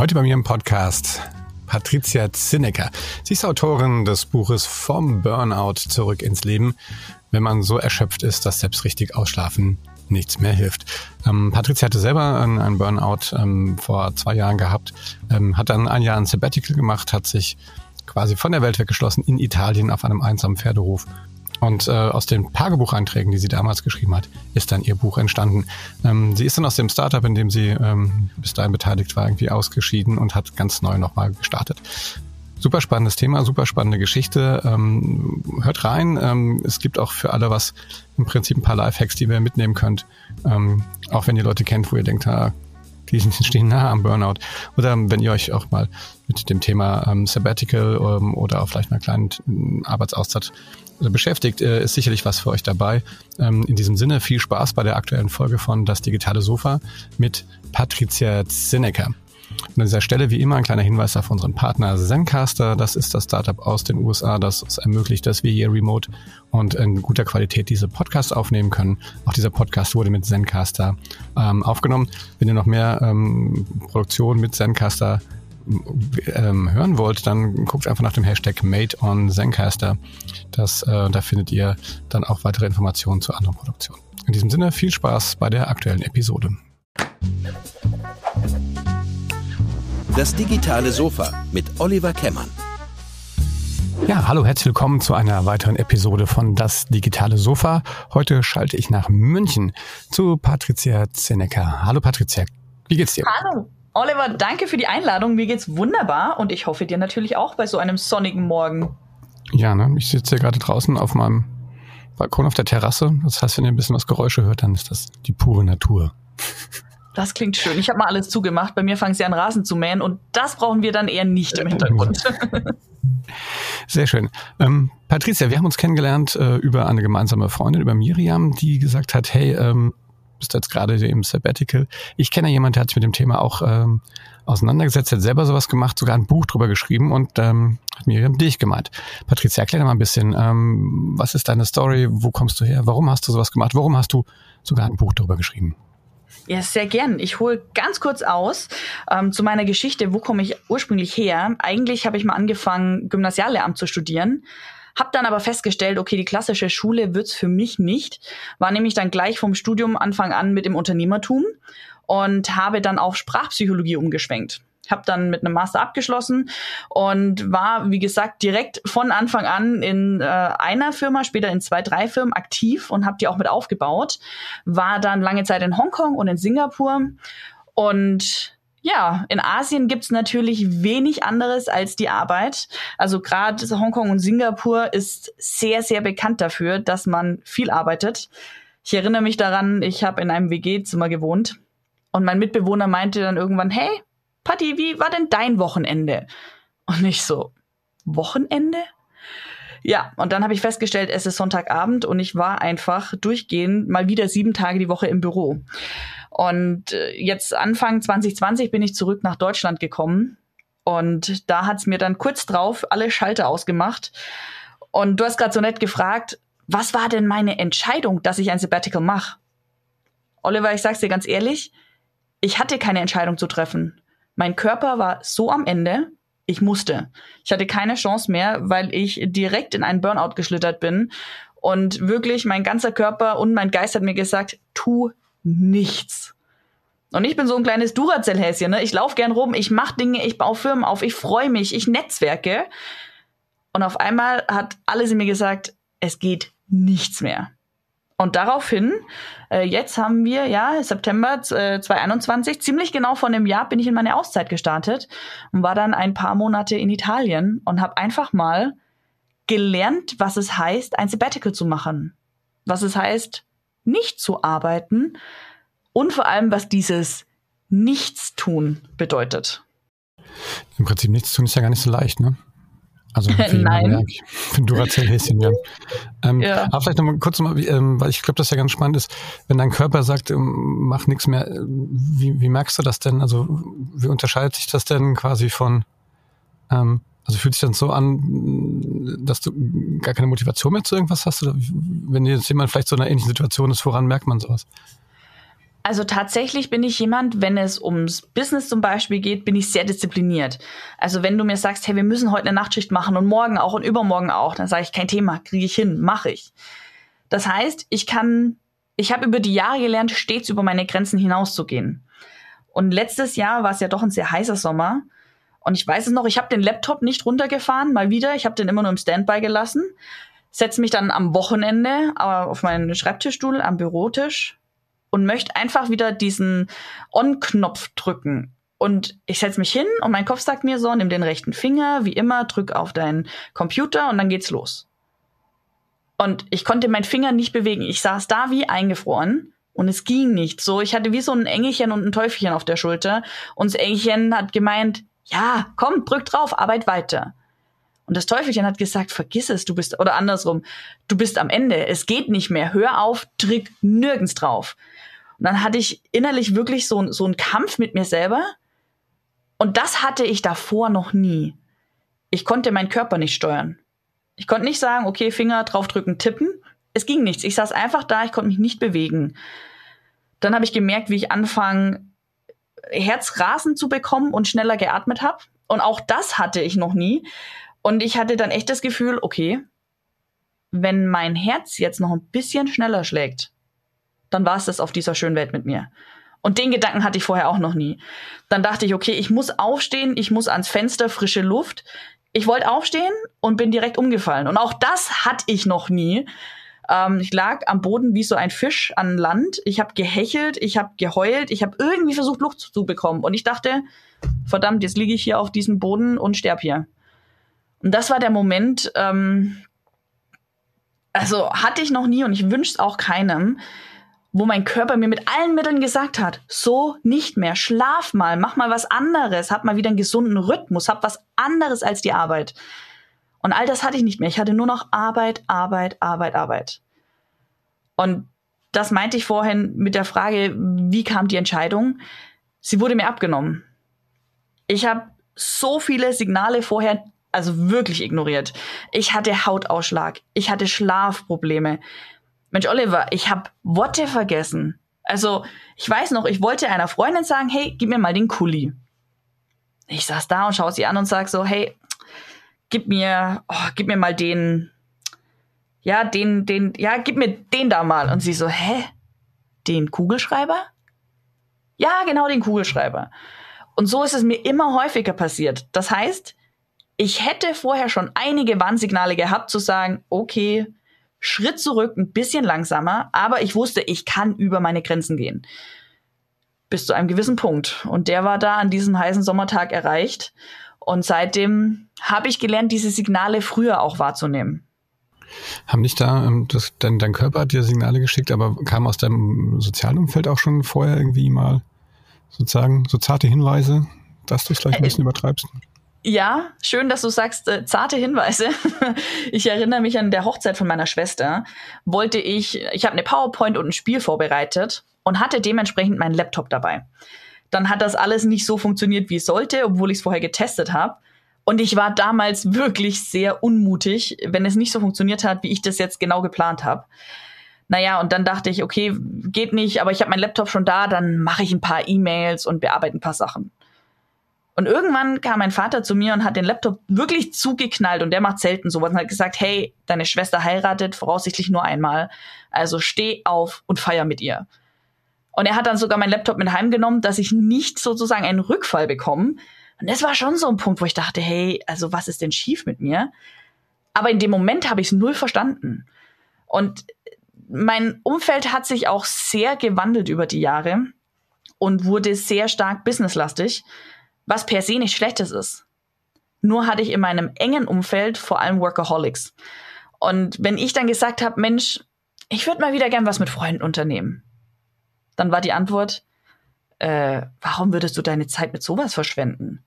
Heute bei mir im Podcast Patricia Zinnecker. Sie ist Autorin des Buches Vom Burnout zurück ins Leben, wenn man so erschöpft ist, dass selbst richtig ausschlafen nichts mehr hilft. Ähm, Patricia hatte selber einen, Burnout ähm, vor zwei Jahren gehabt, ähm, hat dann ein Jahr ein Sabbatical gemacht, hat sich quasi von der Welt weggeschlossen in Italien auf einem einsamen Pferdehof und äh, aus den Tagebucheinträgen, die sie damals geschrieben hat, ist dann ihr Buch entstanden. Ähm, sie ist dann aus dem Startup, in dem sie ähm, bis dahin beteiligt war, irgendwie ausgeschieden und hat ganz neu nochmal gestartet. Super spannendes Thema, super spannende Geschichte. Ähm, hört rein. Ähm, es gibt auch für alle was im Prinzip ein paar Lifehacks, die ihr mitnehmen könnt. Ähm, auch wenn ihr Leute kennt, wo ihr denkt, ah, die stehen nahe am Burnout. Oder wenn ihr euch auch mal mit dem Thema ähm, Sabbatical ähm, oder auch vielleicht einer kleinen Arbeitsauszeit beschäftigt, äh, ist sicherlich was für euch dabei. Ähm, in diesem Sinne viel Spaß bei der aktuellen Folge von Das digitale Sofa mit Patricia Zinnecker. Und an dieser Stelle wie immer ein kleiner Hinweis auf unseren Partner Zencaster. Das ist das Startup aus den USA, das es ermöglicht, dass wir hier remote und in guter Qualität diese Podcasts aufnehmen können. Auch dieser Podcast wurde mit Zencaster ähm, aufgenommen. Wenn ihr noch mehr ähm, Produktion mit Zencaster ähm, hören wollt, dann guckt einfach nach dem Hashtag Made on Zencaster. Das, äh, da findet ihr dann auch weitere Informationen zu anderen Produktionen. In diesem Sinne viel Spaß bei der aktuellen Episode. Das digitale Sofa mit Oliver Kemmern. Ja, hallo, herzlich willkommen zu einer weiteren Episode von Das digitale Sofa. Heute schalte ich nach München zu Patricia Zenecker. Hallo Patricia, wie geht's dir? Hallo. Oliver, danke für die Einladung. Mir geht's wunderbar und ich hoffe dir natürlich auch bei so einem sonnigen Morgen. Ja, ne? Ich sitze hier gerade draußen auf meinem Balkon auf der Terrasse. Das heißt, wenn ihr ein bisschen was Geräusche hört, dann ist das die pure Natur. Das klingt schön. Ich habe mal alles zugemacht. Bei mir fangen sie an, Rasen zu mähen und das brauchen wir dann eher nicht im Hintergrund. Sehr schön. Ähm, Patricia, wir haben uns kennengelernt äh, über eine gemeinsame Freundin, über Miriam, die gesagt hat, hey, ähm, bist jetzt gerade im Sabbatical. Ich kenne jemanden, der hat sich mit dem Thema auch ähm, auseinandergesetzt, hat selber sowas gemacht, sogar ein Buch drüber geschrieben und ähm, hat Miriam dich gemeint. Patricia, erklär mal ein bisschen, ähm, was ist deine Story, wo kommst du her, warum hast du sowas gemacht, warum hast du sogar ein Buch drüber geschrieben? Ja, sehr gern. Ich hole ganz kurz aus ähm, zu meiner Geschichte. Wo komme ich ursprünglich her? Eigentlich habe ich mal angefangen, Gymnasiallehramt zu studieren. Hab dann aber festgestellt, okay, die klassische Schule wird's für mich nicht. War nämlich dann gleich vom Studium Anfang an mit dem Unternehmertum und habe dann auf Sprachpsychologie umgeschwenkt habe dann mit einem Master abgeschlossen und war, wie gesagt, direkt von Anfang an in äh, einer Firma, später in zwei, drei Firmen aktiv und habe die auch mit aufgebaut. War dann lange Zeit in Hongkong und in Singapur und ja, in Asien gibt's natürlich wenig anderes als die Arbeit. Also gerade Hongkong und Singapur ist sehr, sehr bekannt dafür, dass man viel arbeitet. Ich erinnere mich daran, ich habe in einem WG-Zimmer gewohnt und mein Mitbewohner meinte dann irgendwann, hey, Patti, wie war denn dein Wochenende? Und ich so, Wochenende? Ja, und dann habe ich festgestellt, es ist Sonntagabend und ich war einfach durchgehend mal wieder sieben Tage die Woche im Büro. Und äh, jetzt Anfang 2020 bin ich zurück nach Deutschland gekommen und da hat's mir dann kurz drauf alle Schalter ausgemacht. Und du hast gerade so nett gefragt, was war denn meine Entscheidung, dass ich ein Sabbatical mache? Oliver, ich sag's dir ganz ehrlich, ich hatte keine Entscheidung zu treffen. Mein Körper war so am Ende, ich musste. Ich hatte keine Chance mehr, weil ich direkt in einen Burnout geschlittert bin. Und wirklich, mein ganzer Körper und mein Geist hat mir gesagt, tu nichts. Und ich bin so ein kleines Duracell-Häschen. Ne? Ich laufe gern rum, ich mache Dinge, ich baue Firmen auf, ich freue mich, ich netzwerke. Und auf einmal hat alles in mir gesagt, es geht nichts mehr. Und daraufhin, äh, jetzt haben wir, ja, September äh, 2021, ziemlich genau vor einem Jahr bin ich in meine Auszeit gestartet und war dann ein paar Monate in Italien und habe einfach mal gelernt, was es heißt, ein Sabbatical zu machen. Was es heißt, nicht zu arbeiten und vor allem, was dieses Nichtstun bedeutet. Im Prinzip Nichtstun ist ja gar nicht so leicht, ne? Also Nein. Für Duracell-Häschen, ja. Ähm, ja. Aber vielleicht nochmal kurz mal, ähm, weil ich glaube, das ja ganz spannend ist, wenn dein Körper sagt, ähm, mach nichts mehr, äh, wie, wie merkst du das denn? Also wie unterscheidet sich das denn quasi von, ähm, also fühlt sich dann so an, dass du gar keine Motivation mehr zu irgendwas hast? Oder wenn jetzt jemand vielleicht so in einer ähnlichen Situation ist, woran merkt man sowas? Also tatsächlich bin ich jemand, wenn es ums Business zum Beispiel geht, bin ich sehr diszipliniert. Also wenn du mir sagst, hey, wir müssen heute eine Nachtschicht machen und morgen auch und übermorgen auch, dann sage ich, kein Thema, kriege ich hin, mache ich. Das heißt, ich kann, ich habe über die Jahre gelernt, stets über meine Grenzen hinauszugehen. Und letztes Jahr war es ja doch ein sehr heißer Sommer. Und ich weiß es noch, ich habe den Laptop nicht runtergefahren, mal wieder. Ich habe den immer nur im Standby gelassen. Setze mich dann am Wochenende auf meinen Schreibtischstuhl am Bürotisch und möchte einfach wieder diesen On-Knopf drücken. Und ich setze mich hin und mein Kopf sagt mir so, nimm den rechten Finger, wie immer, drück auf deinen Computer und dann geht's los. Und ich konnte meinen Finger nicht bewegen. Ich saß da wie eingefroren und es ging nicht so. Ich hatte wie so ein Engelchen und ein Teufelchen auf der Schulter und das Engelchen hat gemeint, ja, komm, drück drauf, arbeit weiter. Und das Teufelchen hat gesagt, vergiss es, du bist, oder andersrum, du bist am Ende, es geht nicht mehr, hör auf, drück nirgends drauf. Und dann hatte ich innerlich wirklich so, so einen Kampf mit mir selber. Und das hatte ich davor noch nie. Ich konnte meinen Körper nicht steuern. Ich konnte nicht sagen, okay, Finger draufdrücken, tippen. Es ging nichts. Ich saß einfach da, ich konnte mich nicht bewegen. Dann habe ich gemerkt, wie ich anfange, Herzrasen zu bekommen und schneller geatmet habe. Und auch das hatte ich noch nie. Und ich hatte dann echt das Gefühl, okay, wenn mein Herz jetzt noch ein bisschen schneller schlägt, dann war es das auf dieser schönen Welt mit mir. Und den Gedanken hatte ich vorher auch noch nie. Dann dachte ich, okay, ich muss aufstehen, ich muss ans Fenster, frische Luft. Ich wollte aufstehen und bin direkt umgefallen. Und auch das hatte ich noch nie. Ähm, ich lag am Boden wie so ein Fisch an Land. Ich habe gehechelt, ich habe geheult, ich habe irgendwie versucht, Luft zu bekommen. Und ich dachte, verdammt, jetzt liege ich hier auf diesem Boden und sterb hier. Und das war der Moment, ähm, also hatte ich noch nie und ich wünsche es auch keinem, wo mein Körper mir mit allen Mitteln gesagt hat, so nicht mehr, schlaf mal, mach mal was anderes, hab mal wieder einen gesunden Rhythmus, hab was anderes als die Arbeit. Und all das hatte ich nicht mehr. Ich hatte nur noch Arbeit, Arbeit, Arbeit, Arbeit. Und das meinte ich vorhin mit der Frage, wie kam die Entscheidung? Sie wurde mir abgenommen. Ich habe so viele Signale vorher also wirklich ignoriert. Ich hatte Hautausschlag, ich hatte Schlafprobleme, Mensch, Oliver, ich habe Worte vergessen. Also, ich weiß noch, ich wollte einer Freundin sagen, hey, gib mir mal den Kuli. Ich saß da und schaue sie an und sag so, hey, gib mir, oh, gib mir mal den, ja, den, den, ja, gib mir den da mal. Und sie so, hä? Den Kugelschreiber? Ja, genau, den Kugelschreiber. Und so ist es mir immer häufiger passiert. Das heißt, ich hätte vorher schon einige Warnsignale gehabt, zu sagen, okay, Schritt zurück, ein bisschen langsamer, aber ich wusste, ich kann über meine Grenzen gehen. Bis zu einem gewissen Punkt. Und der war da an diesem heißen Sommertag erreicht. Und seitdem habe ich gelernt, diese Signale früher auch wahrzunehmen. Haben nicht da, ähm, das, dein, dein Körper hat dir Signale geschickt, aber kam aus deinem sozialen Umfeld auch schon vorher irgendwie mal sozusagen so zarte Hinweise, dass du es vielleicht ein bisschen übertreibst? Ja, schön, dass du sagst, äh, zarte Hinweise. ich erinnere mich an der Hochzeit von meiner Schwester. Wollte ich, ich habe eine PowerPoint und ein Spiel vorbereitet und hatte dementsprechend meinen Laptop dabei. Dann hat das alles nicht so funktioniert, wie es sollte, obwohl ich es vorher getestet habe. Und ich war damals wirklich sehr unmutig, wenn es nicht so funktioniert hat, wie ich das jetzt genau geplant habe. Naja, und dann dachte ich, okay, geht nicht, aber ich habe meinen Laptop schon da, dann mache ich ein paar E-Mails und bearbeite ein paar Sachen. Und irgendwann kam mein Vater zu mir und hat den Laptop wirklich zugeknallt und der macht selten sowas und hat gesagt, hey, deine Schwester heiratet voraussichtlich nur einmal, also steh auf und feier mit ihr. Und er hat dann sogar meinen Laptop mit heimgenommen, dass ich nicht sozusagen einen Rückfall bekomme. Und das war schon so ein Punkt, wo ich dachte, hey, also was ist denn schief mit mir? Aber in dem Moment habe ich es null verstanden. Und mein Umfeld hat sich auch sehr gewandelt über die Jahre und wurde sehr stark businesslastig was per se nicht schlechtes ist. Nur hatte ich in meinem engen Umfeld vor allem Workaholics. Und wenn ich dann gesagt habe, Mensch, ich würde mal wieder gern was mit Freunden unternehmen, dann war die Antwort, äh, warum würdest du deine Zeit mit sowas verschwenden?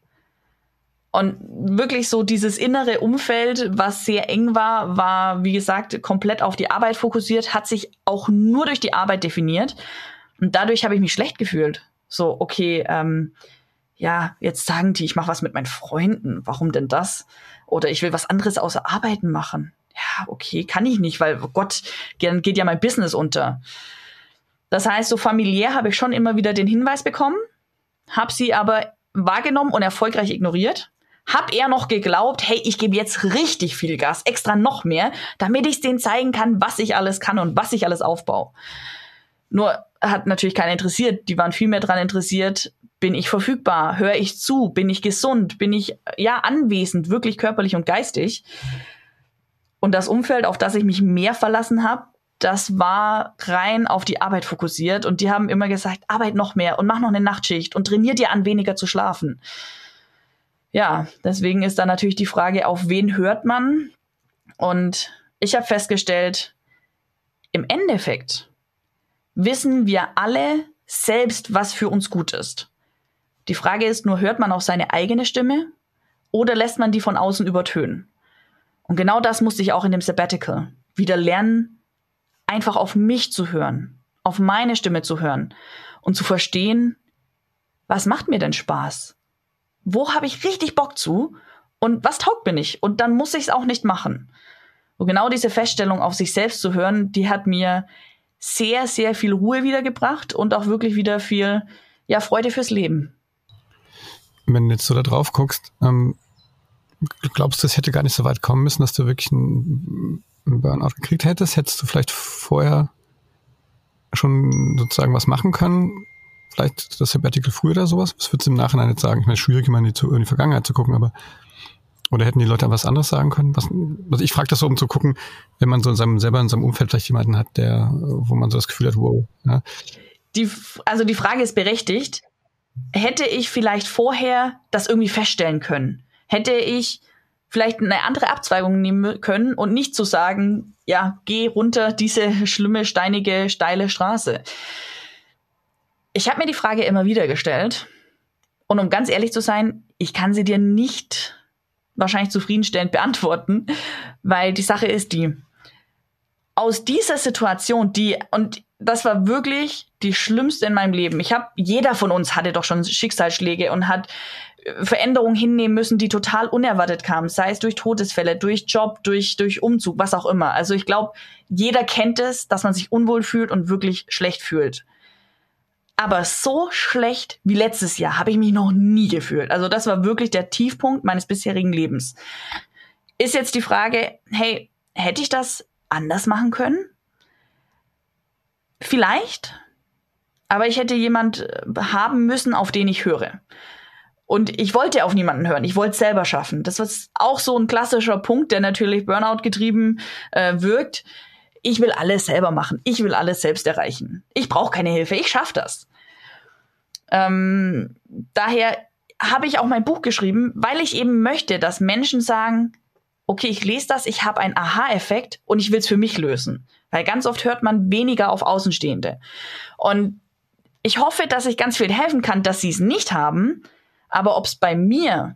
Und wirklich so dieses innere Umfeld, was sehr eng war, war, wie gesagt, komplett auf die Arbeit fokussiert, hat sich auch nur durch die Arbeit definiert. Und dadurch habe ich mich schlecht gefühlt. So, okay, ähm, ja, jetzt sagen die, ich mache was mit meinen Freunden. Warum denn das? Oder ich will was anderes außer Arbeiten machen. Ja, okay, kann ich nicht, weil oh Gott, dann geht ja mein Business unter. Das heißt, so familiär habe ich schon immer wieder den Hinweis bekommen, habe sie aber wahrgenommen und erfolgreich ignoriert. Hab er noch geglaubt, hey, ich gebe jetzt richtig viel Gas, extra noch mehr, damit ich denen zeigen kann, was ich alles kann und was ich alles aufbaue. Nur hat natürlich keiner interessiert. Die waren viel mehr daran interessiert, bin ich verfügbar, höre ich zu, bin ich gesund, bin ich ja anwesend, wirklich körperlich und geistig. Und das Umfeld, auf das ich mich mehr verlassen habe, das war rein auf die Arbeit fokussiert und die haben immer gesagt, arbeit noch mehr und mach noch eine Nachtschicht und trainier dir an, weniger zu schlafen. Ja, deswegen ist da natürlich die Frage, auf wen hört man? Und ich habe festgestellt, im Endeffekt wissen wir alle selbst, was für uns gut ist. Die Frage ist nur, hört man auf seine eigene Stimme oder lässt man die von außen übertönen? Und genau das musste ich auch in dem Sabbatical wieder lernen, einfach auf mich zu hören, auf meine Stimme zu hören und zu verstehen, was macht mir denn Spaß? Wo habe ich richtig Bock zu? Und was taugt mir nicht? Und dann muss ich es auch nicht machen. Und genau diese Feststellung auf sich selbst zu hören, die hat mir sehr, sehr viel Ruhe wiedergebracht und auch wirklich wieder viel ja, Freude fürs Leben. Wenn du jetzt so da drauf guckst, ähm, glaubst du, es hätte gar nicht so weit kommen müssen, dass du wirklich einen Burnout gekriegt hättest? Hättest du vielleicht vorher schon sozusagen was machen können? Vielleicht das Sabbatical früher oder sowas? Was würdest du im Nachhinein jetzt sagen? Ich meine, schwierig immer in die, in die Vergangenheit zu gucken, aber oder hätten die Leute was anderes sagen können? Was, also ich frage das so, um zu gucken, wenn man so in seinem, selber in seinem Umfeld vielleicht jemanden hat, der, wo man so das Gefühl hat, wow. Ja. Die, also die Frage ist berechtigt. Hätte ich vielleicht vorher das irgendwie feststellen können? Hätte ich vielleicht eine andere Abzweigung nehmen können und nicht zu sagen, ja, geh runter diese schlimme, steinige, steile Straße. Ich habe mir die Frage immer wieder gestellt. Und um ganz ehrlich zu sein, ich kann sie dir nicht wahrscheinlich zufriedenstellend beantworten, weil die Sache ist die, aus dieser Situation, die, und das war wirklich die schlimmste in meinem Leben. Ich habe, jeder von uns hatte doch schon Schicksalsschläge und hat Veränderungen hinnehmen müssen, die total unerwartet kamen, sei es durch Todesfälle, durch Job, durch, durch Umzug, was auch immer. Also ich glaube, jeder kennt es, dass man sich unwohl fühlt und wirklich schlecht fühlt. Aber so schlecht wie letztes Jahr habe ich mich noch nie gefühlt. Also das war wirklich der Tiefpunkt meines bisherigen Lebens. Ist jetzt die Frage, hey, hätte ich das anders machen können? Vielleicht, aber ich hätte jemand haben müssen, auf den ich höre. Und ich wollte auf niemanden hören. Ich wollte es selber schaffen. Das ist auch so ein klassischer Punkt, der natürlich Burnout getrieben äh, wirkt. Ich will alles selber machen. Ich will alles selbst erreichen. Ich brauche keine Hilfe. Ich schaffe das. Ähm, daher habe ich auch mein Buch geschrieben, weil ich eben möchte, dass Menschen sagen, okay, ich lese das, ich habe einen Aha-Effekt und ich will es für mich lösen. Weil ganz oft hört man weniger auf Außenstehende. Und ich hoffe, dass ich ganz viel helfen kann, dass sie es nicht haben, aber ob es bei mir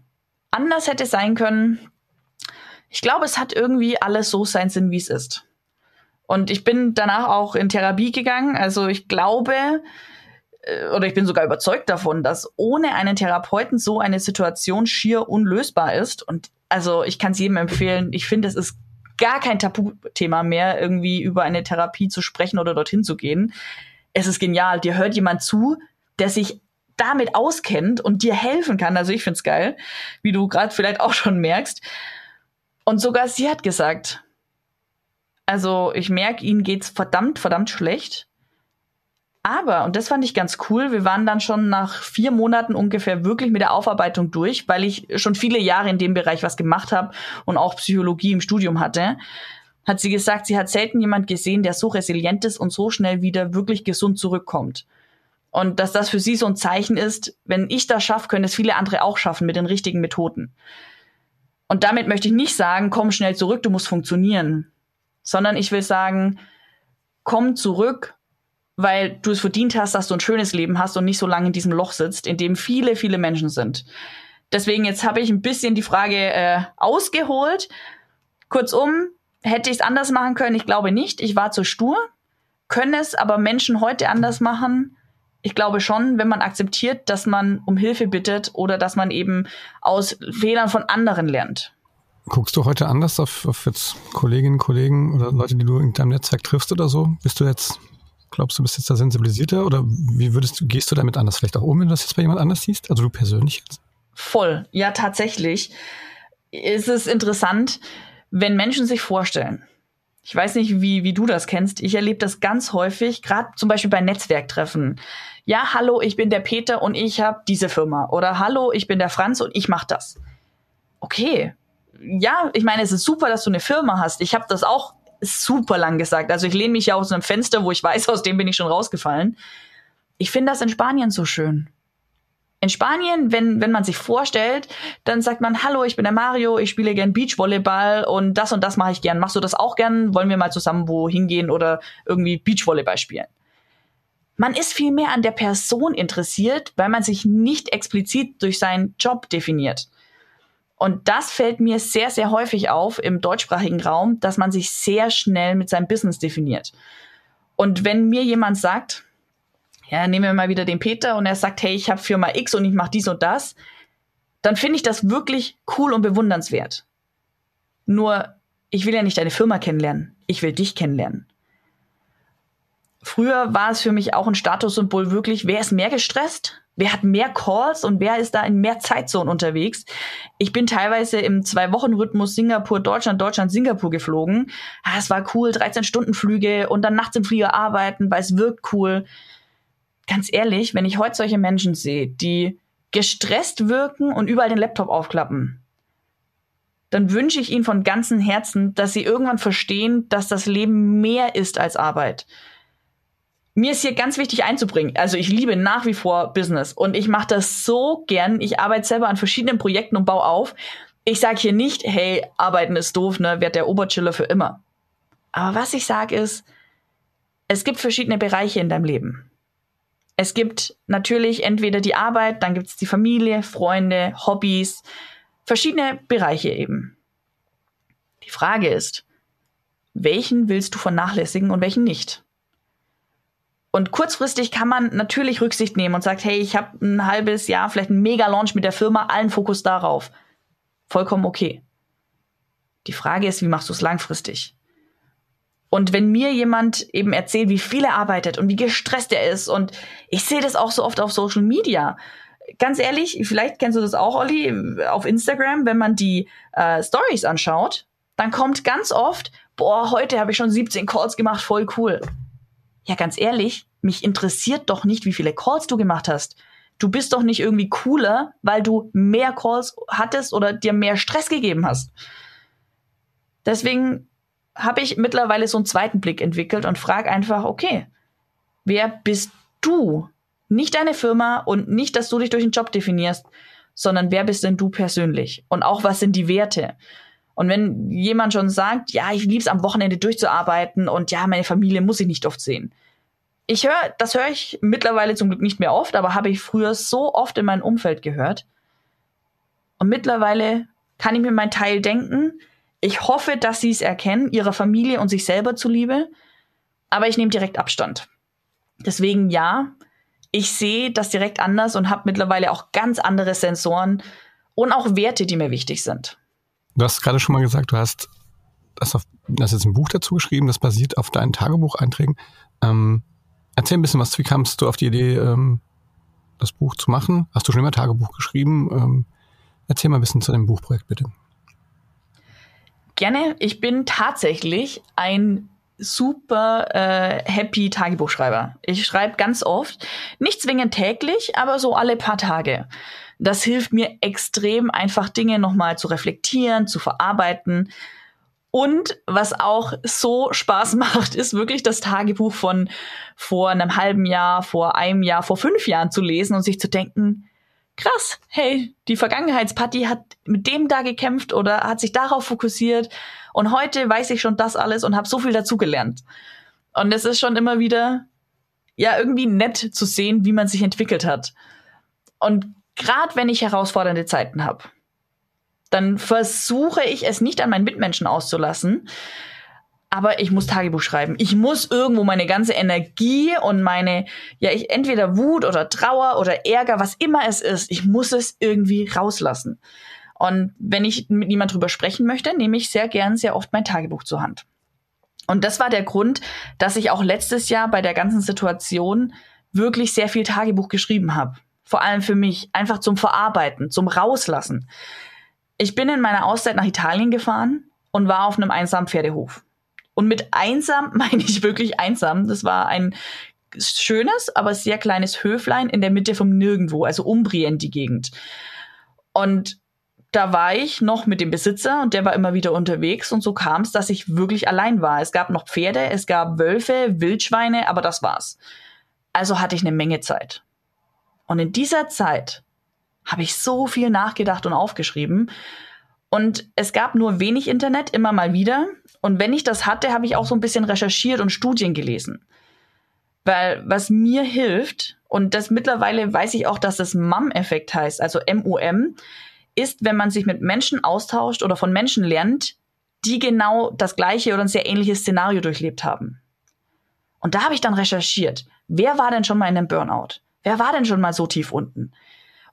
anders hätte sein können, ich glaube, es hat irgendwie alles so sein Sinn, wie es ist. Und ich bin danach auch in Therapie gegangen. Also ich glaube, äh, oder ich bin sogar überzeugt davon, dass ohne einen Therapeuten so eine Situation schier unlösbar ist. Und also ich kann es jedem empfehlen. Ich finde, es ist gar kein Tabuthema mehr, irgendwie über eine Therapie zu sprechen oder dorthin zu gehen. Es ist genial. Dir hört jemand zu, der sich damit auskennt und dir helfen kann. Also ich find's geil, wie du gerade vielleicht auch schon merkst. Und sogar sie hat gesagt, also ich merke, ihnen geht's verdammt, verdammt schlecht. Aber, und das fand ich ganz cool, wir waren dann schon nach vier Monaten ungefähr wirklich mit der Aufarbeitung durch, weil ich schon viele Jahre in dem Bereich was gemacht habe und auch Psychologie im Studium hatte. Hat sie gesagt, sie hat selten jemand gesehen, der so resilient ist und so schnell wieder wirklich gesund zurückkommt. Und dass das für sie so ein Zeichen ist, wenn ich das schaffe, können es viele andere auch schaffen mit den richtigen Methoden. Und damit möchte ich nicht sagen, komm schnell zurück, du musst funktionieren. Sondern ich will sagen, komm zurück, weil du es verdient hast, dass du ein schönes Leben hast und nicht so lange in diesem Loch sitzt, in dem viele, viele Menschen sind. Deswegen jetzt habe ich ein bisschen die Frage äh, ausgeholt. Kurzum, hätte ich es anders machen können? Ich glaube nicht. Ich war zu stur. Können es aber Menschen heute anders machen? Ich glaube schon, wenn man akzeptiert, dass man um Hilfe bittet oder dass man eben aus Fehlern von anderen lernt. Guckst du heute anders auf, auf jetzt Kolleginnen, Kollegen oder Leute, die du in deinem Netzwerk triffst oder so? Bist du jetzt Glaubst du, bist jetzt da sensibilisierter oder wie würdest du, gehst du damit anders vielleicht auch um, wenn du das jetzt bei jemand anders siehst? Also du persönlich jetzt? Voll, ja, tatsächlich. Ist es interessant, wenn Menschen sich vorstellen, ich weiß nicht, wie, wie du das kennst. Ich erlebe das ganz häufig, gerade zum Beispiel bei Netzwerktreffen. Ja, hallo, ich bin der Peter und ich habe diese Firma. Oder hallo, ich bin der Franz und ich mache das. Okay. Ja, ich meine, es ist super, dass du eine Firma hast. Ich habe das auch super lang gesagt. Also ich lehne mich ja aus einem Fenster, wo ich weiß, aus dem bin ich schon rausgefallen. Ich finde das in Spanien so schön. In Spanien, wenn, wenn man sich vorstellt, dann sagt man, hallo, ich bin der Mario, ich spiele gern Beachvolleyball und das und das mache ich gern. Machst du das auch gern? Wollen wir mal zusammen wo hingehen oder irgendwie Beachvolleyball spielen? Man ist viel mehr an der Person interessiert, weil man sich nicht explizit durch seinen Job definiert. Und das fällt mir sehr, sehr häufig auf im deutschsprachigen Raum, dass man sich sehr schnell mit seinem Business definiert. Und wenn mir jemand sagt, ja, nehmen wir mal wieder den Peter und er sagt, hey, ich habe Firma X und ich mache dies und das, dann finde ich das wirklich cool und bewundernswert. Nur, ich will ja nicht deine Firma kennenlernen, ich will dich kennenlernen. Früher war es für mich auch ein Statussymbol wirklich, wer ist mehr gestresst? Wer hat mehr Calls und wer ist da in mehr Zeitzonen unterwegs? Ich bin teilweise im Zwei-Wochen-Rhythmus Singapur, Deutschland, Deutschland, Singapur geflogen. Ah, es war cool, 13-Stunden-Flüge und dann nachts im Flieger arbeiten, weil es wirkt cool ganz ehrlich, wenn ich heute solche Menschen sehe, die gestresst wirken und überall den Laptop aufklappen, dann wünsche ich ihnen von ganzem Herzen, dass sie irgendwann verstehen, dass das Leben mehr ist als Arbeit. Mir ist hier ganz wichtig einzubringen. Also ich liebe nach wie vor Business und ich mache das so gern. Ich arbeite selber an verschiedenen Projekten und baue auf. Ich sage hier nicht, hey, arbeiten ist doof, ne, werd der Oberchiller für immer. Aber was ich sage ist, es gibt verschiedene Bereiche in deinem Leben. Es gibt natürlich entweder die Arbeit, dann gibt es die Familie, Freunde, Hobbys, verschiedene Bereiche eben. Die Frage ist, welchen willst du vernachlässigen und welchen nicht? Und kurzfristig kann man natürlich Rücksicht nehmen und sagt, hey, ich habe ein halbes Jahr, vielleicht einen Mega-Launch mit der Firma, allen Fokus darauf. Vollkommen okay. Die Frage ist, wie machst du es langfristig? Und wenn mir jemand eben erzählt, wie viel er arbeitet und wie gestresst er ist, und ich sehe das auch so oft auf Social Media. Ganz ehrlich, vielleicht kennst du das auch, Olli, auf Instagram, wenn man die äh, Stories anschaut, dann kommt ganz oft, boah, heute habe ich schon 17 Calls gemacht, voll cool. Ja, ganz ehrlich, mich interessiert doch nicht, wie viele Calls du gemacht hast. Du bist doch nicht irgendwie cooler, weil du mehr Calls hattest oder dir mehr Stress gegeben hast. Deswegen habe ich mittlerweile so einen zweiten Blick entwickelt und frage einfach, okay, wer bist du? Nicht deine Firma und nicht, dass du dich durch den Job definierst, sondern wer bist denn du persönlich? Und auch, was sind die Werte? Und wenn jemand schon sagt, ja, ich lieb's am Wochenende durchzuarbeiten und ja, meine Familie muss ich nicht oft sehen. Ich höre, das höre ich mittlerweile zum Glück nicht mehr oft, aber habe ich früher so oft in meinem Umfeld gehört. Und mittlerweile kann ich mir mein Teil denken, ich hoffe, dass sie es erkennen, ihrer Familie und sich selber zuliebe. Aber ich nehme direkt Abstand. Deswegen ja, ich sehe das direkt anders und habe mittlerweile auch ganz andere Sensoren und auch Werte, die mir wichtig sind. Du hast gerade schon mal gesagt, du hast das, auf, das jetzt ein Buch dazu geschrieben, das basiert auf deinen Tagebucheinträgen. Ähm, erzähl ein bisschen was, wie kamst du auf die Idee, ähm, das Buch zu machen? Hast du schon immer Tagebuch geschrieben? Ähm, erzähl mal ein bisschen zu dem Buchprojekt, bitte. Gerne. Ich bin tatsächlich ein super äh, happy Tagebuchschreiber. Ich schreibe ganz oft, nicht zwingend täglich, aber so alle paar Tage. Das hilft mir extrem, einfach Dinge nochmal zu reflektieren, zu verarbeiten. Und was auch so Spaß macht, ist wirklich das Tagebuch von vor einem halben Jahr, vor einem Jahr, vor fünf Jahren zu lesen und sich zu denken, krass, hey, die Vergangenheitsparty hat mit dem da gekämpft oder hat sich darauf fokussiert und heute weiß ich schon das alles und habe so viel dazugelernt. Und es ist schon immer wieder ja irgendwie nett zu sehen, wie man sich entwickelt hat. Und gerade wenn ich herausfordernde Zeiten habe, dann versuche ich es nicht an meinen Mitmenschen auszulassen, aber ich muss Tagebuch schreiben. Ich muss irgendwo meine ganze Energie und meine, ja, ich entweder Wut oder Trauer oder Ärger, was immer es ist, ich muss es irgendwie rauslassen. Und wenn ich mit niemand drüber sprechen möchte, nehme ich sehr gern, sehr oft mein Tagebuch zur Hand. Und das war der Grund, dass ich auch letztes Jahr bei der ganzen Situation wirklich sehr viel Tagebuch geschrieben habe. Vor allem für mich, einfach zum Verarbeiten, zum Rauslassen. Ich bin in meiner Auszeit nach Italien gefahren und war auf einem einsamen Pferdehof. Und mit einsam meine ich wirklich einsam. Das war ein schönes, aber sehr kleines Höflein in der Mitte vom Nirgendwo, also Umbrien die Gegend. Und da war ich noch mit dem Besitzer und der war immer wieder unterwegs und so kam es, dass ich wirklich allein war. Es gab noch Pferde, es gab Wölfe, Wildschweine, aber das war's. Also hatte ich eine Menge Zeit. Und in dieser Zeit habe ich so viel nachgedacht und aufgeschrieben. Und es gab nur wenig Internet, immer mal wieder. Und wenn ich das hatte, habe ich auch so ein bisschen recherchiert und Studien gelesen. Weil was mir hilft, und das mittlerweile weiß ich auch, dass das MUM-Effekt heißt, also M-U-M, ist, wenn man sich mit Menschen austauscht oder von Menschen lernt, die genau das gleiche oder ein sehr ähnliches Szenario durchlebt haben. Und da habe ich dann recherchiert, wer war denn schon mal in einem Burnout? Wer war denn schon mal so tief unten?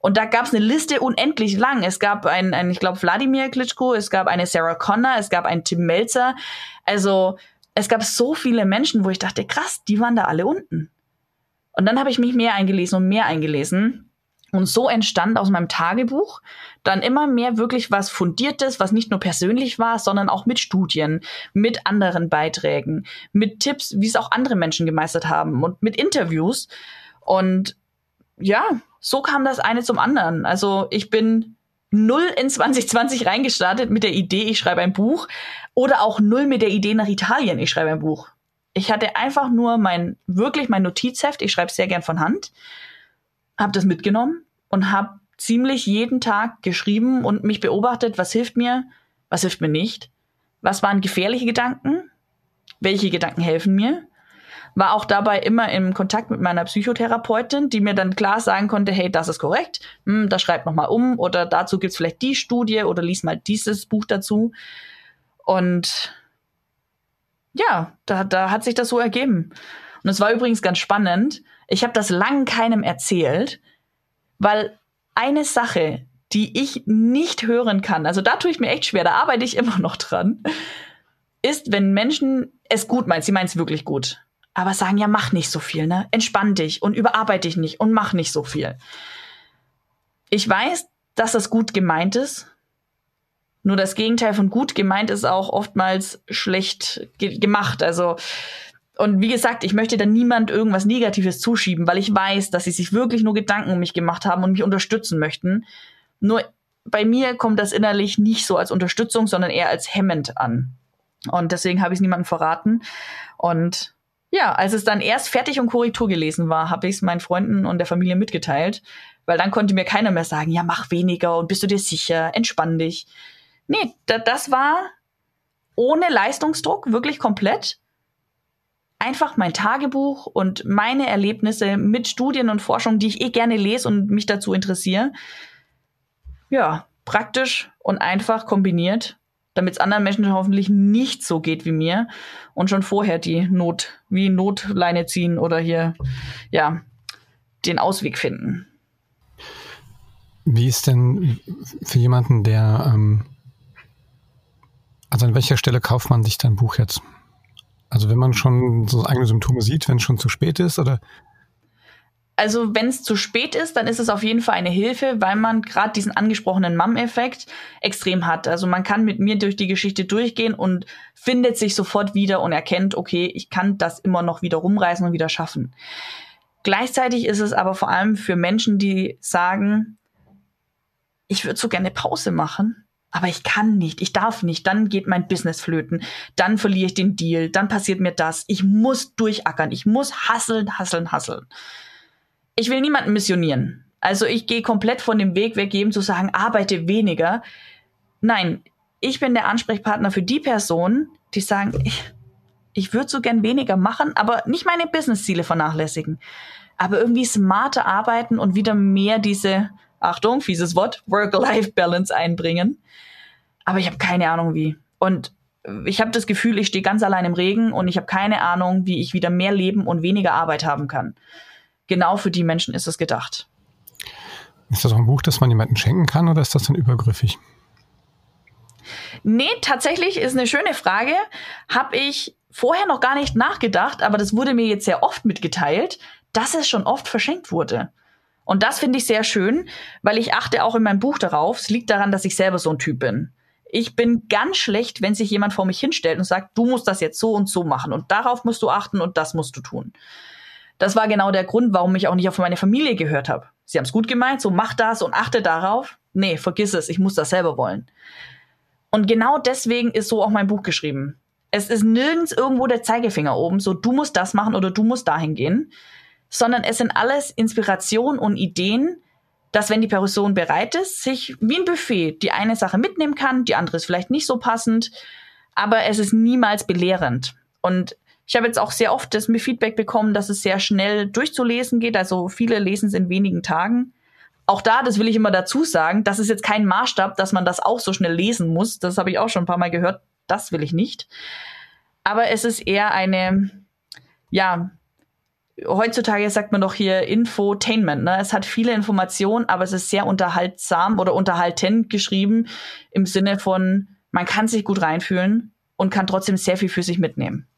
Und da gab es eine Liste unendlich lang. Es gab einen, einen ich glaube, Wladimir Klitschko, es gab eine Sarah Connor, es gab einen Tim Melzer. Also es gab so viele Menschen, wo ich dachte, krass, die waren da alle unten. Und dann habe ich mich mehr eingelesen und mehr eingelesen. Und so entstand aus meinem Tagebuch dann immer mehr wirklich was Fundiertes, was nicht nur persönlich war, sondern auch mit Studien, mit anderen Beiträgen, mit Tipps, wie es auch andere Menschen gemeistert haben und mit Interviews. Und ja, so kam das eine zum anderen. Also ich bin null in 2020 reingestartet mit der Idee, ich schreibe ein Buch oder auch null mit der Idee nach Italien, ich schreibe ein Buch. Ich hatte einfach nur mein, wirklich mein Notizheft, ich schreibe sehr gern von Hand, habe das mitgenommen und habe ziemlich jeden Tag geschrieben und mich beobachtet, was hilft mir, was hilft mir nicht, was waren gefährliche Gedanken, welche Gedanken helfen mir. War auch dabei immer im Kontakt mit meiner Psychotherapeutin, die mir dann klar sagen konnte, hey, das ist korrekt, hm, das schreib noch mal um oder dazu gibt's vielleicht die Studie oder lies mal dieses Buch dazu. Und ja, da, da hat sich das so ergeben. Und es war übrigens ganz spannend. Ich habe das lang keinem erzählt, weil eine Sache, die ich nicht hören kann, also da tue ich mir echt schwer, da arbeite ich immer noch dran, ist, wenn Menschen es gut meinen, sie meinen es wirklich gut, aber sagen, ja, mach nicht so viel, ne? Entspann dich und überarbeite dich nicht und mach nicht so viel. Ich weiß, dass das gut gemeint ist. Nur das Gegenteil von gut gemeint ist auch oftmals schlecht ge gemacht. Also und wie gesagt, ich möchte da niemand irgendwas Negatives zuschieben, weil ich weiß, dass sie sich wirklich nur Gedanken um mich gemacht haben und mich unterstützen möchten. Nur bei mir kommt das innerlich nicht so als Unterstützung, sondern eher als hemmend an. Und deswegen habe ich es niemandem verraten. Und ja, als es dann erst fertig und Korrektur gelesen war, habe ich es meinen Freunden und der Familie mitgeteilt, weil dann konnte mir keiner mehr sagen, ja, mach weniger und bist du dir sicher, entspann dich. Nee, da, das war ohne Leistungsdruck, wirklich komplett einfach mein Tagebuch und meine Erlebnisse mit Studien und Forschung, die ich eh gerne lese und mich dazu interessiere. Ja, praktisch und einfach kombiniert, damit es anderen Menschen hoffentlich nicht so geht wie mir und schon vorher die Not, wie Notleine ziehen oder hier, ja, den Ausweg finden. Wie ist denn für jemanden, der, ähm, also an welcher Stelle kauft man sich dein Buch jetzt? Also wenn man schon so eigene Symptome sieht, wenn es schon zu spät ist, oder? Also wenn es zu spät ist, dann ist es auf jeden Fall eine Hilfe, weil man gerade diesen angesprochenen Mom-Effekt extrem hat. Also man kann mit mir durch die Geschichte durchgehen und findet sich sofort wieder und erkennt, okay, ich kann das immer noch wieder rumreißen und wieder schaffen. Gleichzeitig ist es aber vor allem für Menschen, die sagen, ich würde so gerne Pause machen, aber ich kann nicht, ich darf nicht, dann geht mein Business flöten, dann verliere ich den Deal, dann passiert mir das. Ich muss durchackern, ich muss hasseln, hasseln, hasseln. Ich will niemanden missionieren. Also ich gehe komplett von dem Weg weg, jedem zu sagen, arbeite weniger. Nein, ich bin der Ansprechpartner für die Personen, die sagen, ich, ich würde so gern weniger machen, aber nicht meine Businessziele vernachlässigen. Aber irgendwie smarter arbeiten und wieder mehr diese Achtung, fieses Wort, Work-Life-Balance einbringen. Aber ich habe keine Ahnung wie. Und ich habe das Gefühl, ich stehe ganz allein im Regen und ich habe keine Ahnung, wie ich wieder mehr Leben und weniger Arbeit haben kann. Genau für die Menschen ist es gedacht. Ist das auch ein Buch, das man jemandem schenken kann oder ist das dann übergriffig? Nee, tatsächlich ist eine schöne Frage. Habe ich vorher noch gar nicht nachgedacht, aber das wurde mir jetzt sehr oft mitgeteilt, dass es schon oft verschenkt wurde. Und das finde ich sehr schön, weil ich achte auch in meinem Buch darauf, es liegt daran, dass ich selber so ein Typ bin. Ich bin ganz schlecht, wenn sich jemand vor mich hinstellt und sagt, du musst das jetzt so und so machen und darauf musst du achten und das musst du tun. Das war genau der Grund, warum ich auch nicht auf meine Familie gehört habe. Sie haben es gut gemeint, so mach das und achte darauf. Nee, vergiss es, ich muss das selber wollen. Und genau deswegen ist so auch mein Buch geschrieben. Es ist nirgends irgendwo der Zeigefinger oben, so du musst das machen oder du musst dahin gehen, sondern es sind alles Inspiration und Ideen, dass wenn die Person bereit ist, sich wie ein Buffet die eine Sache mitnehmen kann, die andere ist vielleicht nicht so passend, aber es ist niemals belehrend. Und ich habe jetzt auch sehr oft das Feedback bekommen, dass es sehr schnell durchzulesen geht. Also viele lesen es in wenigen Tagen. Auch da, das will ich immer dazu sagen, das ist jetzt kein Maßstab, dass man das auch so schnell lesen muss. Das habe ich auch schon ein paar Mal gehört. Das will ich nicht. Aber es ist eher eine, ja, heutzutage sagt man doch hier Infotainment. Ne? Es hat viele Informationen, aber es ist sehr unterhaltsam oder unterhaltend geschrieben im Sinne von, man kann sich gut reinfühlen und kann trotzdem sehr viel für sich mitnehmen.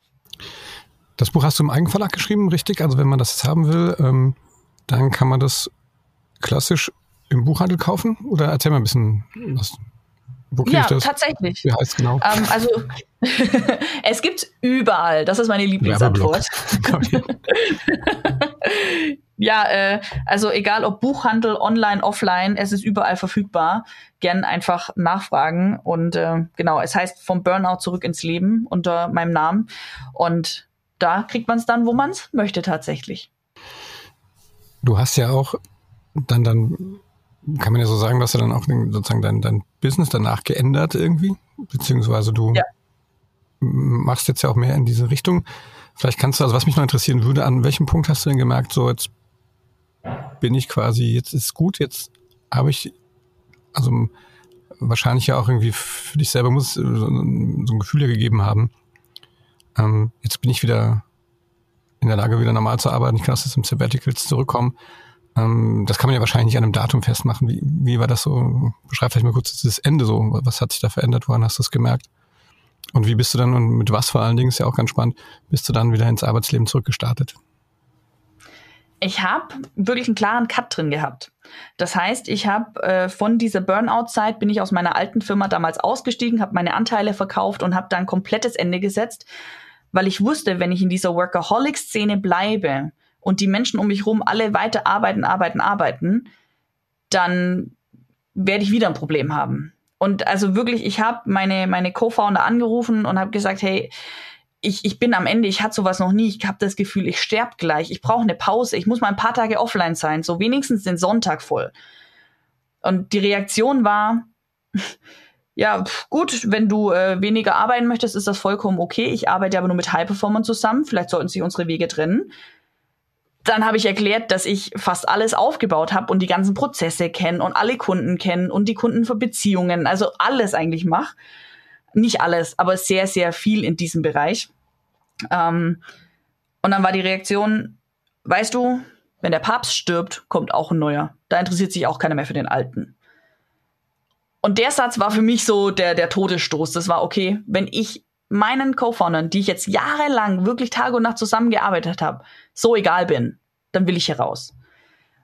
Das Buch hast du im Eigenverlag geschrieben, richtig? Also wenn man das jetzt haben will, ähm, dann kann man das klassisch im Buchhandel kaufen? Oder erzähl mal ein bisschen was. Wo ja, ich das? tatsächlich. Wie heißt genau? Ähm, also es gibt überall. Das ist meine Lieblingsantwort. ja, äh, also egal ob Buchhandel, online, offline, es ist überall verfügbar. Gern einfach nachfragen. Und äh, genau, es heißt vom Burnout zurück ins Leben unter meinem Namen. Und da kriegt man es dann, wo man es möchte tatsächlich. Du hast ja auch dann, dann kann man ja so sagen, dass du dann auch sozusagen dein, dein Business danach geändert irgendwie, beziehungsweise du ja. machst jetzt ja auch mehr in diese Richtung. Vielleicht kannst du, also was mich noch interessieren würde, an welchem Punkt hast du denn gemerkt, so jetzt bin ich quasi, jetzt ist gut, jetzt habe ich, also wahrscheinlich ja auch irgendwie für dich selber muss so, ein Gefühl ja gegeben haben, ähm, jetzt bin ich wieder in der Lage, wieder normal zu arbeiten, ich kann aus diesem Sabbaticals zurückkommen. Ähm, das kann man ja wahrscheinlich nicht an einem Datum festmachen. Wie, wie war das so? Beschreib vielleicht mal kurz das Ende so. Was hat sich da verändert? Woran hast du es gemerkt? Und wie bist du dann und mit was vor allen Dingen, ist ja auch ganz spannend, bist du dann wieder ins Arbeitsleben zurückgestartet? Ich habe wirklich einen klaren Cut drin gehabt. Das heißt, ich habe äh, von dieser Burnout-Zeit bin ich aus meiner alten Firma damals ausgestiegen, habe meine Anteile verkauft und habe dann komplettes Ende gesetzt, weil ich wusste, wenn ich in dieser Workaholic-Szene bleibe, und die Menschen um mich rum alle weiter arbeiten, arbeiten, arbeiten, dann werde ich wieder ein Problem haben. Und also wirklich, ich habe meine, meine Co-Founder angerufen und habe gesagt, hey, ich, ich bin am Ende, ich hatte sowas noch nie, ich habe das Gefühl, ich sterbe gleich, ich brauche eine Pause, ich muss mal ein paar Tage offline sein, so wenigstens den Sonntag voll. Und die Reaktion war, ja, gut, wenn du äh, weniger arbeiten möchtest, ist das vollkommen okay. Ich arbeite aber nur mit High-Performern zusammen, vielleicht sollten sich unsere Wege trennen. Dann habe ich erklärt, dass ich fast alles aufgebaut habe und die ganzen Prozesse kenne und alle Kunden kennen und die Kunden für Beziehungen, also alles eigentlich mache. Nicht alles, aber sehr, sehr viel in diesem Bereich. Ähm, und dann war die Reaktion, weißt du, wenn der Papst stirbt, kommt auch ein neuer. Da interessiert sich auch keiner mehr für den Alten. Und der Satz war für mich so der, der Todesstoß. Das war okay, wenn ich meinen Co-Foundern, die ich jetzt jahrelang wirklich Tag und Nacht zusammengearbeitet habe, so egal bin, dann will ich hier raus.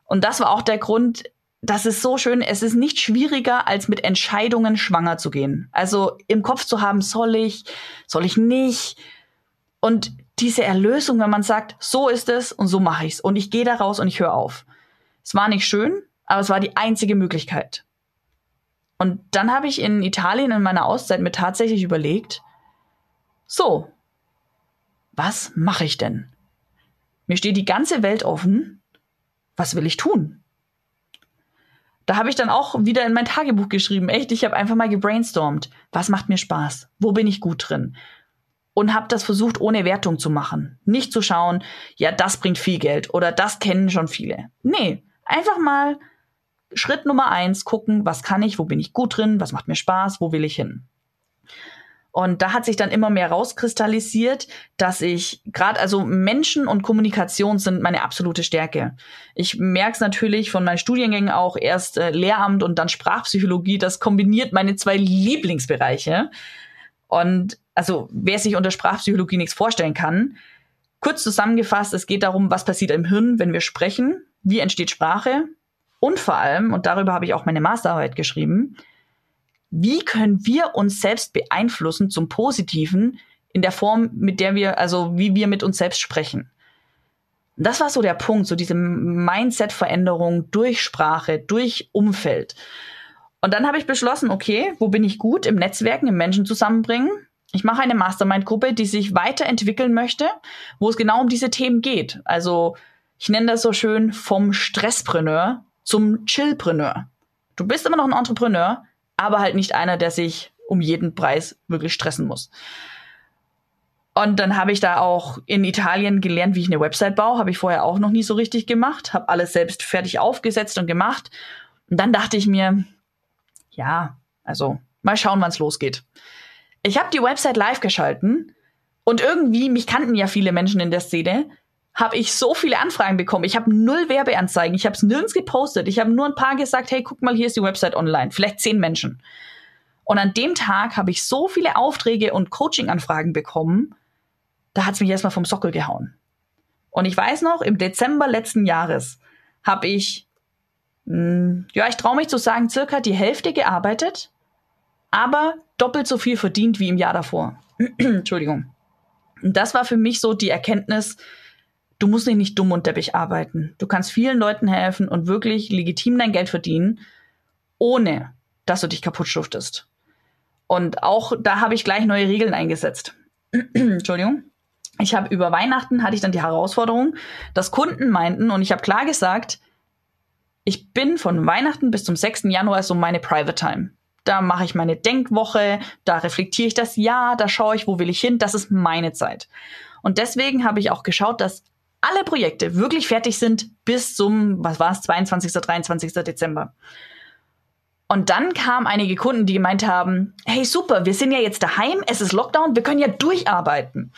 Und das war auch der Grund, das ist so schön, es ist nicht schwieriger, als mit Entscheidungen schwanger zu gehen. Also im Kopf zu haben, soll ich, soll ich nicht. Und diese Erlösung, wenn man sagt, so ist es und so mache ich's und ich gehe da raus und ich höre auf. Es war nicht schön, aber es war die einzige Möglichkeit. Und dann habe ich in Italien in meiner Auszeit mir tatsächlich überlegt, so, was mache ich denn? Mir steht die ganze Welt offen. Was will ich tun? Da habe ich dann auch wieder in mein Tagebuch geschrieben. Echt, ich habe einfach mal gebrainstormt. Was macht mir Spaß? Wo bin ich gut drin? Und habe das versucht, ohne Wertung zu machen. Nicht zu schauen, ja, das bringt viel Geld oder das kennen schon viele. Nee, einfach mal Schritt Nummer eins gucken, was kann ich, wo bin ich gut drin, was macht mir Spaß, wo will ich hin. Und da hat sich dann immer mehr rauskristallisiert, dass ich gerade, also Menschen und Kommunikation sind meine absolute Stärke. Ich merke es natürlich von meinen Studiengängen auch, erst äh, Lehramt und dann Sprachpsychologie, das kombiniert meine zwei Lieblingsbereiche. Und also wer sich unter Sprachpsychologie nichts vorstellen kann, kurz zusammengefasst, es geht darum, was passiert im Hirn, wenn wir sprechen, wie entsteht Sprache und vor allem, und darüber habe ich auch meine Masterarbeit geschrieben, wie können wir uns selbst beeinflussen zum Positiven in der Form, mit der wir, also wie wir mit uns selbst sprechen. Das war so der Punkt, so diese Mindset-Veränderung durch Sprache, durch Umfeld. Und dann habe ich beschlossen, okay, wo bin ich gut? Im Netzwerken, im Menschen zusammenbringen. Ich mache eine Mastermind-Gruppe, die sich weiterentwickeln möchte, wo es genau um diese Themen geht. Also ich nenne das so schön vom Stresspreneur zum Chillpreneur. Du bist immer noch ein Entrepreneur, aber halt nicht einer, der sich um jeden Preis wirklich stressen muss. Und dann habe ich da auch in Italien gelernt, wie ich eine Website baue. Habe ich vorher auch noch nie so richtig gemacht. Habe alles selbst fertig aufgesetzt und gemacht. Und dann dachte ich mir, ja, also mal schauen, wann es losgeht. Ich habe die Website live geschalten und irgendwie, mich kannten ja viele Menschen in der Szene, habe ich so viele Anfragen bekommen. Ich habe null Werbeanzeigen, ich habe es nirgends gepostet. Ich habe nur ein paar gesagt, hey, guck mal, hier ist die Website online. Vielleicht zehn Menschen. Und an dem Tag habe ich so viele Aufträge und Coaching-Anfragen bekommen, da hat es mich erstmal vom Sockel gehauen. Und ich weiß noch, im Dezember letzten Jahres habe ich, mh, hm, ja, ich traue mich zu sagen, circa die Hälfte gearbeitet, aber doppelt so viel verdient wie im Jahr davor. Entschuldigung. Und das war für mich so die Erkenntnis, du musst nicht, nicht dumm und deppig arbeiten. Du kannst vielen Leuten helfen und wirklich legitim dein Geld verdienen, ohne dass du dich kaputt schuftest. Und auch da habe ich gleich neue Regeln eingesetzt. Entschuldigung. Ich habe über Weihnachten hatte ich dann die Herausforderung, dass Kunden meinten und ich habe klar gesagt, ich bin von Weihnachten bis zum 6. Januar so meine Private Time. Da mache ich meine Denkwoche, da reflektiere ich das Jahr, da schaue ich, wo will ich hin, das ist meine Zeit. Und deswegen habe ich auch geschaut, dass alle Projekte wirklich fertig sind bis zum, was war es, 22., 23. Dezember. Und dann kamen einige Kunden, die gemeint haben, hey super, wir sind ja jetzt daheim, es ist Lockdown, wir können ja durcharbeiten.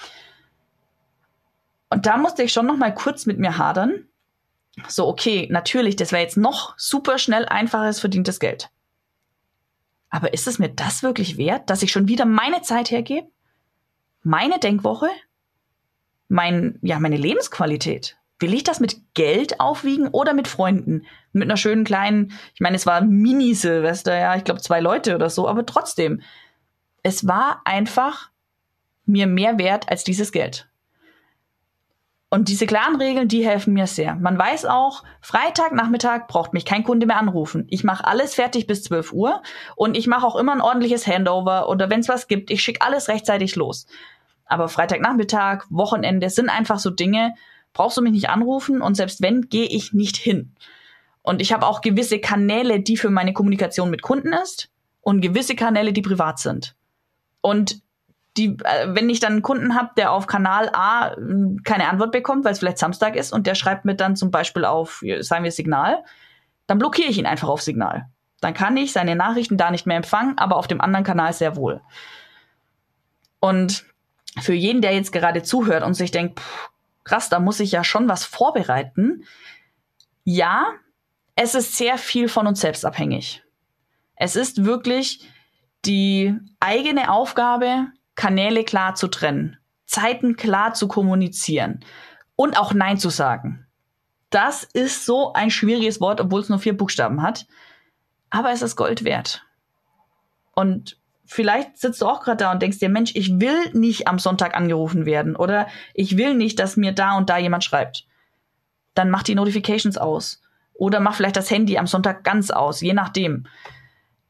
Und da musste ich schon noch mal kurz mit mir hadern. So, okay, natürlich, das wäre jetzt noch super schnell einfaches verdientes Geld. Aber ist es mir das wirklich wert, dass ich schon wieder meine Zeit hergebe? Meine Denkwoche? Mein, ja, meine Lebensqualität? Will ich das mit Geld aufwiegen oder mit Freunden? Mit einer schönen kleinen, ich meine, es war Mini-Silvester, ja, ich glaube zwei Leute oder so, aber trotzdem. Es war einfach mir mehr wert als dieses Geld. Und diese klaren Regeln, die helfen mir sehr. Man weiß auch, Freitagnachmittag braucht mich kein Kunde mehr anrufen. Ich mache alles fertig bis 12 Uhr und ich mache auch immer ein ordentliches Handover oder wenn es was gibt, ich schicke alles rechtzeitig los. Aber Freitagnachmittag, Wochenende sind einfach so Dinge, brauchst du mich nicht anrufen und selbst wenn, gehe ich nicht hin. Und ich habe auch gewisse Kanäle, die für meine Kommunikation mit Kunden ist und gewisse Kanäle, die privat sind. Und die, äh, wenn ich dann einen Kunden habe, der auf Kanal A hm, keine Antwort bekommt, weil es vielleicht Samstag ist und der schreibt mir dann zum Beispiel auf, sagen wir Signal, dann blockiere ich ihn einfach auf Signal. Dann kann ich seine Nachrichten da nicht mehr empfangen, aber auf dem anderen Kanal sehr wohl. Und für jeden, der jetzt gerade zuhört und sich denkt, pff, krass, da muss ich ja schon was vorbereiten. Ja, es ist sehr viel von uns selbst abhängig. Es ist wirklich die eigene Aufgabe, Kanäle klar zu trennen, Zeiten klar zu kommunizieren und auch Nein zu sagen. Das ist so ein schwieriges Wort, obwohl es nur vier Buchstaben hat. Aber es ist Gold wert. Und vielleicht sitzt du auch gerade da und denkst dir, Mensch, ich will nicht am Sonntag angerufen werden oder ich will nicht, dass mir da und da jemand schreibt. Dann mach die Notifications aus. Oder mach vielleicht das Handy am Sonntag ganz aus, je nachdem.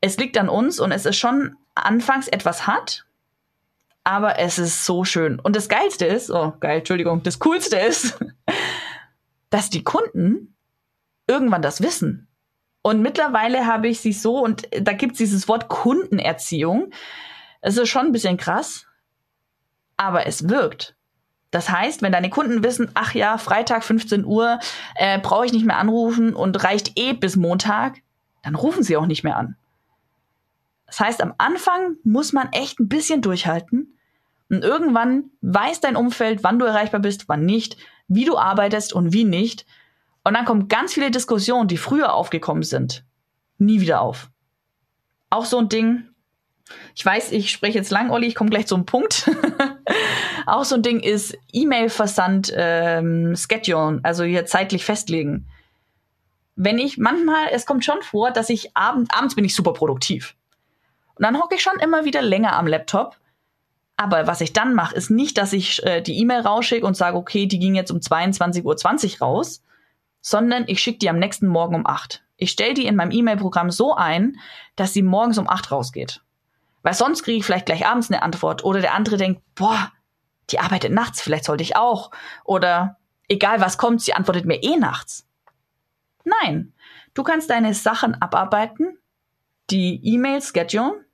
Es liegt an uns und es ist schon anfangs etwas hart, aber es ist so schön. Und das Geilste ist, oh geil, Entschuldigung, das Coolste ist, dass die Kunden irgendwann das wissen. Und mittlerweile habe ich sie so, und da gibt es dieses Wort Kundenerziehung. Es ist schon ein bisschen krass, aber es wirkt. Das heißt, wenn deine Kunden wissen, ach ja, Freitag 15 Uhr äh, brauche ich nicht mehr anrufen und reicht eh bis Montag, dann rufen sie auch nicht mehr an. Das heißt, am Anfang muss man echt ein bisschen durchhalten. Und irgendwann weiß dein Umfeld, wann du erreichbar bist, wann nicht, wie du arbeitest und wie nicht. Und dann kommen ganz viele Diskussionen, die früher aufgekommen sind, nie wieder auf. Auch so ein Ding, Ich weiß, ich spreche jetzt lang, Olli, ich komme gleich zum Punkt. auch so ein Ding ist E-Mail-Versand ähm, Schedule, also hier zeitlich festlegen. Wenn ich manchmal, es kommt schon vor, dass ich abend, abends bin ich super produktiv. Und dann hocke ich schon immer wieder länger am Laptop. Aber was ich dann mache, ist nicht, dass ich äh, die E-Mail rausschicke und sage, okay, die ging jetzt um 22.20 Uhr raus, sondern ich schicke die am nächsten Morgen um 8. Ich stelle die in meinem E-Mail-Programm so ein, dass sie morgens um 8 rausgeht. Weil sonst kriege ich vielleicht gleich abends eine Antwort oder der andere denkt, boah, die arbeitet nachts, vielleicht sollte ich auch. Oder egal was kommt, sie antwortet mir eh nachts. Nein, du kannst deine Sachen abarbeiten, die E-Mail schedule,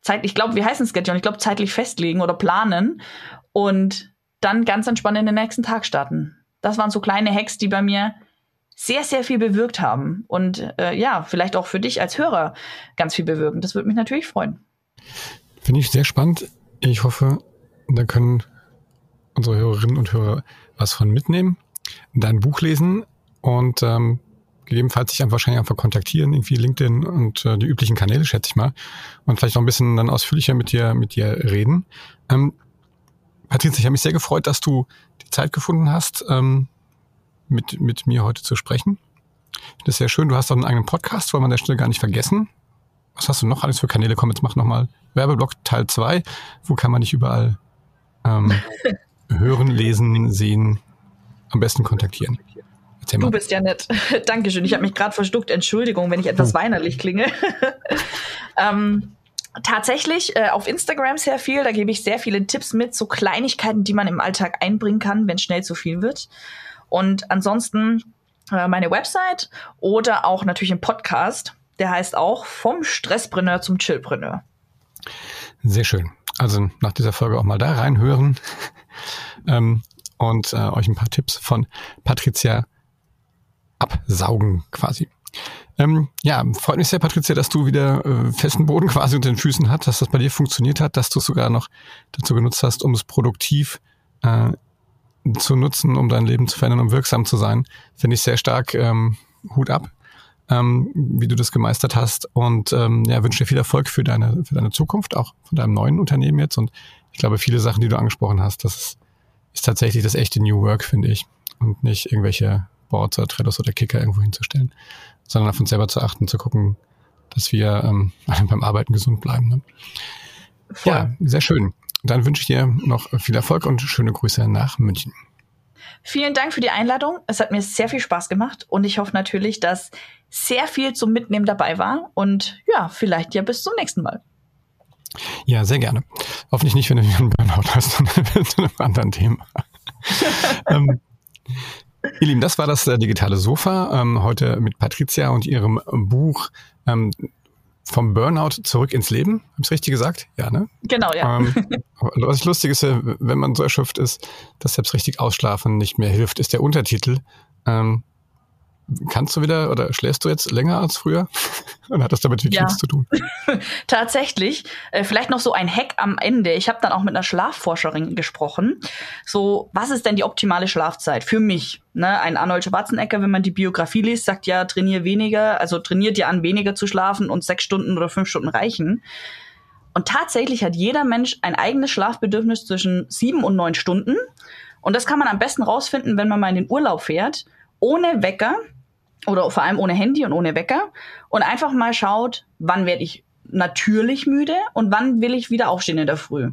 Zeit, ich glaube, wie heißen schedule? Ich glaube, zeitlich festlegen oder planen und dann ganz entspannt in den nächsten Tag starten. Das waren so kleine Hacks, die bei mir sehr, sehr viel bewirkt haben. Und äh, ja, vielleicht auch für dich als Hörer ganz viel bewirken. Das würde mich natürlich freuen. Finde ich sehr spannend. Ich hoffe, da können unsere Hörerinnen und Hörer was von mitnehmen, dein Buch lesen und ähm, gegebenenfalls sich einfach wahrscheinlich einfach kontaktieren, irgendwie LinkedIn und äh, die üblichen Kanäle, schätze ich mal. Und vielleicht noch ein bisschen dann ausführlicher mit dir, mit dir reden. Ähm, Patricia, ich habe mich sehr gefreut, dass du die Zeit gefunden hast, ähm, mit, mit mir heute zu sprechen. Das ist sehr schön. Du hast auch einen eigenen Podcast, wollen wir an der Stelle gar nicht vergessen. Was hast du noch alles für Kanäle? Komm, jetzt mach nochmal Werbeblock Teil 2. Wo kann man dich überall ähm, hören, lesen, sehen, am besten kontaktieren? Du bist ja nett. Dankeschön. Ich habe mich gerade verstuckt. Entschuldigung, wenn ich etwas oh. weinerlich klinge. ähm, tatsächlich äh, auf Instagram sehr viel. Da gebe ich sehr viele Tipps mit, so Kleinigkeiten, die man im Alltag einbringen kann, wenn schnell zu viel wird. Und ansonsten äh, meine Website oder auch natürlich ein Podcast. Der heißt auch vom Stresspreneur zum Chillpreneur. Sehr schön. Also nach dieser Folge auch mal da reinhören ähm, und äh, euch ein paar Tipps von Patricia absaugen quasi. Ähm, ja, freut mich sehr, Patricia, dass du wieder äh, festen Boden quasi unter den Füßen hast, dass das bei dir funktioniert hat, dass du es sogar noch dazu genutzt hast, um es produktiv äh, zu nutzen, um dein Leben zu verändern, um wirksam zu sein. Finde ich sehr stark. Ähm, Hut ab, ähm, wie du das gemeistert hast. Und ähm, ja, wünsche dir viel Erfolg für deine, für deine Zukunft, auch von deinem neuen Unternehmen jetzt. Und ich glaube, viele Sachen, die du angesprochen hast, das ist, ist tatsächlich das echte New Work, finde ich. Und nicht irgendwelche Boards oder Trellos oder Kicker irgendwo hinzustellen, sondern auf uns selber zu achten, zu gucken, dass wir ähm, beim Arbeiten gesund bleiben. Ne? Ja, sehr schön. Dann wünsche ich dir noch viel Erfolg und schöne Grüße nach München. Vielen Dank für die Einladung. Es hat mir sehr viel Spaß gemacht und ich hoffe natürlich, dass sehr viel zum Mitnehmen dabei war und ja, vielleicht ja bis zum nächsten Mal. Ja, sehr gerne. Hoffentlich nicht, wenn du wieder einen Burnout hast, sondern zu einem anderen Thema. ähm, Ihr Lieben, das war das äh, digitale Sofa. Ähm, heute mit Patricia und ihrem Buch ähm, vom Burnout zurück ins Leben. Habe ich richtig gesagt? Ja, ne? Genau, ja. Ähm, was lustig ist, äh, wenn man so erschöpft ist, dass selbst richtig ausschlafen nicht mehr hilft, ist der Untertitel. Ähm, Kannst du wieder oder schläfst du jetzt länger als früher? Und hat das damit wirklich ja. nichts zu tun? Tatsächlich. Äh, vielleicht noch so ein Hack am Ende. Ich habe dann auch mit einer Schlafforscherin gesprochen. So, was ist denn die optimale Schlafzeit für mich? Ne, ein Arnold Schwarzenegger, wenn man die Biografie liest, sagt ja, trainier weniger, also trainiert dir an, weniger zu schlafen und sechs Stunden oder fünf Stunden reichen. Und tatsächlich hat jeder Mensch ein eigenes Schlafbedürfnis zwischen sieben und neun Stunden. Und das kann man am besten rausfinden, wenn man mal in den Urlaub fährt, ohne Wecker oder vor allem ohne Handy und ohne Wecker und einfach mal schaut, wann werde ich natürlich müde und wann will ich wieder aufstehen in der Früh.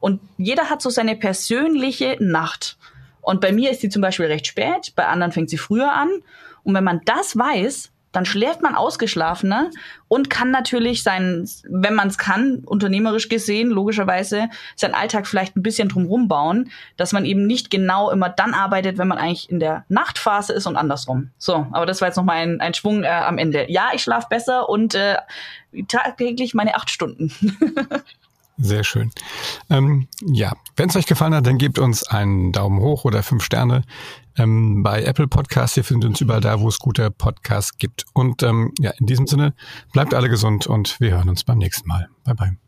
Und jeder hat so seine persönliche Nacht. Und bei mir ist sie zum Beispiel recht spät, bei anderen fängt sie früher an. Und wenn man das weiß, dann schläft man ausgeschlafener und kann natürlich sein, wenn man es kann, unternehmerisch gesehen, logischerweise, seinen Alltag vielleicht ein bisschen drumherum bauen, dass man eben nicht genau immer dann arbeitet, wenn man eigentlich in der Nachtphase ist und andersrum. So, aber das war jetzt nochmal ein, ein Schwung äh, am Ende. Ja, ich schlafe besser und äh, tagtäglich meine acht Stunden. Sehr schön. Ähm, ja, wenn es euch gefallen hat, dann gebt uns einen Daumen hoch oder fünf Sterne ähm, bei Apple Podcasts. Ihr findet uns überall da, wo es gute Podcasts gibt. Und ähm, ja, in diesem Sinne, bleibt alle gesund und wir hören uns beim nächsten Mal. Bye bye.